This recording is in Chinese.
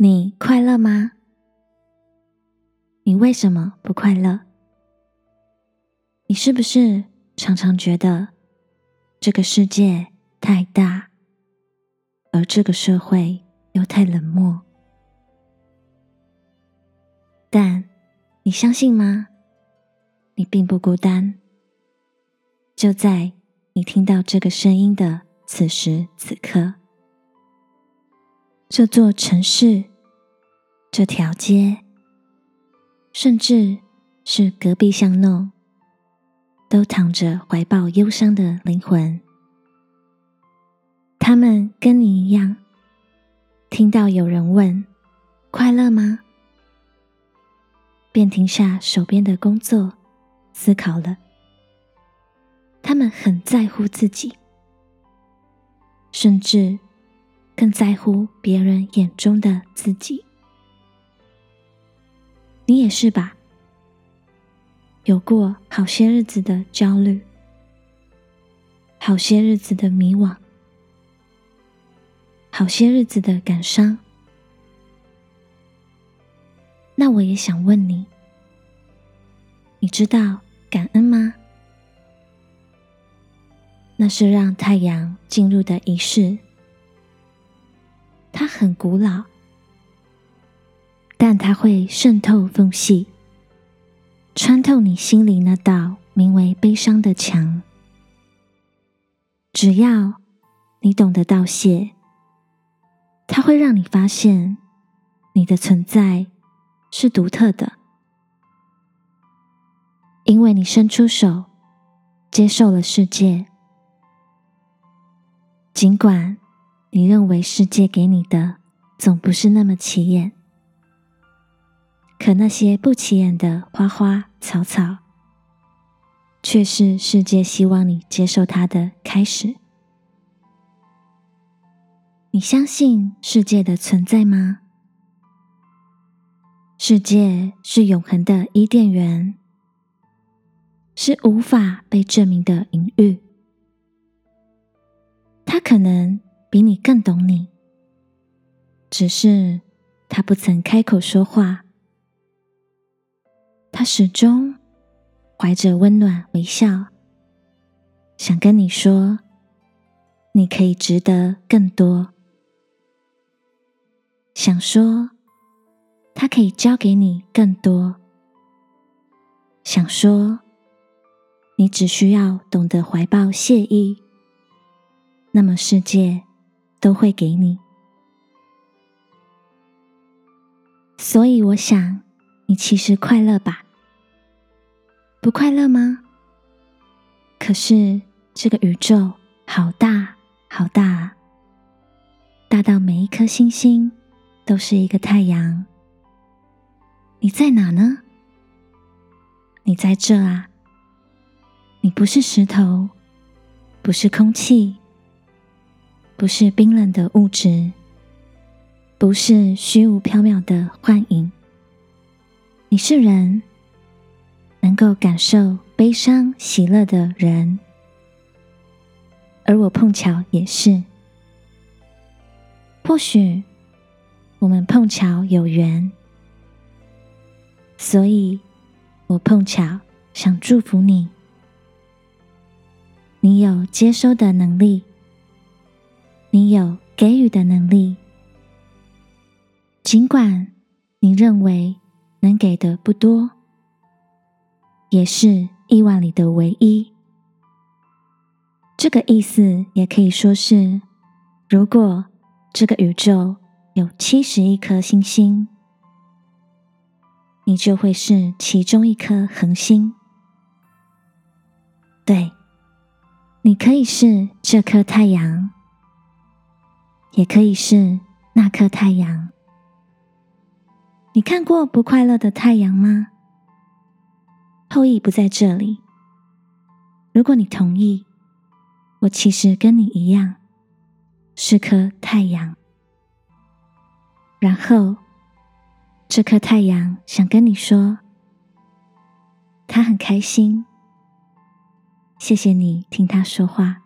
你快乐吗？你为什么不快乐？你是不是常常觉得这个世界太大，而这个社会又太冷漠？但你相信吗？你并不孤单。就在你听到这个声音的此时此刻，这座城市、这条街，甚至是隔壁巷弄，都躺着怀抱忧伤的灵魂。他们跟你一样，听到有人问：“快乐吗？”便停下手边的工作，思考了。他们很在乎自己，甚至更在乎别人眼中的自己。你也是吧？有过好些日子的焦虑，好些日子的迷惘，好些日子的感伤。那我也想问你，你知道感恩吗？那是让太阳进入的仪式，很古老，但它会渗透缝隙，穿透你心里那道名为悲伤的墙。只要你懂得道谢，它会让你发现你的存在。是独特的，因为你伸出手，接受了世界。尽管你认为世界给你的总不是那么起眼，可那些不起眼的花花草草，却是世界希望你接受它的开始。你相信世界的存在吗？世界是永恒的伊甸园，是无法被证明的隐喻。它可能比你更懂你，只是他不曾开口说话。他始终怀着温暖微笑，想跟你说：你可以值得更多。想说。他可以教给你更多。想说，你只需要懂得怀抱谢意，那么世界都会给你。所以，我想你其实快乐吧？不快乐吗？可是这个宇宙好大好大，大到每一颗星星都是一个太阳。你在哪呢？你在这啊！你不是石头，不是空气，不是冰冷的物质，不是虚无缥缈的幻影。你是人，能够感受悲伤、喜乐的人，而我碰巧也是。或许我们碰巧有缘。所以，我碰巧想祝福你。你有接收的能力，你有给予的能力。尽管你认为能给的不多，也是亿万里的唯一。这个意思也可以说是：如果这个宇宙有七十亿颗星星。你就会是其中一颗恒星。对，你可以是这颗太阳，也可以是那颗太阳。你看过不快乐的太阳吗？后羿不在这里。如果你同意，我其实跟你一样，是颗太阳。然后。这颗太阳想跟你说，他很开心。谢谢你听他说话。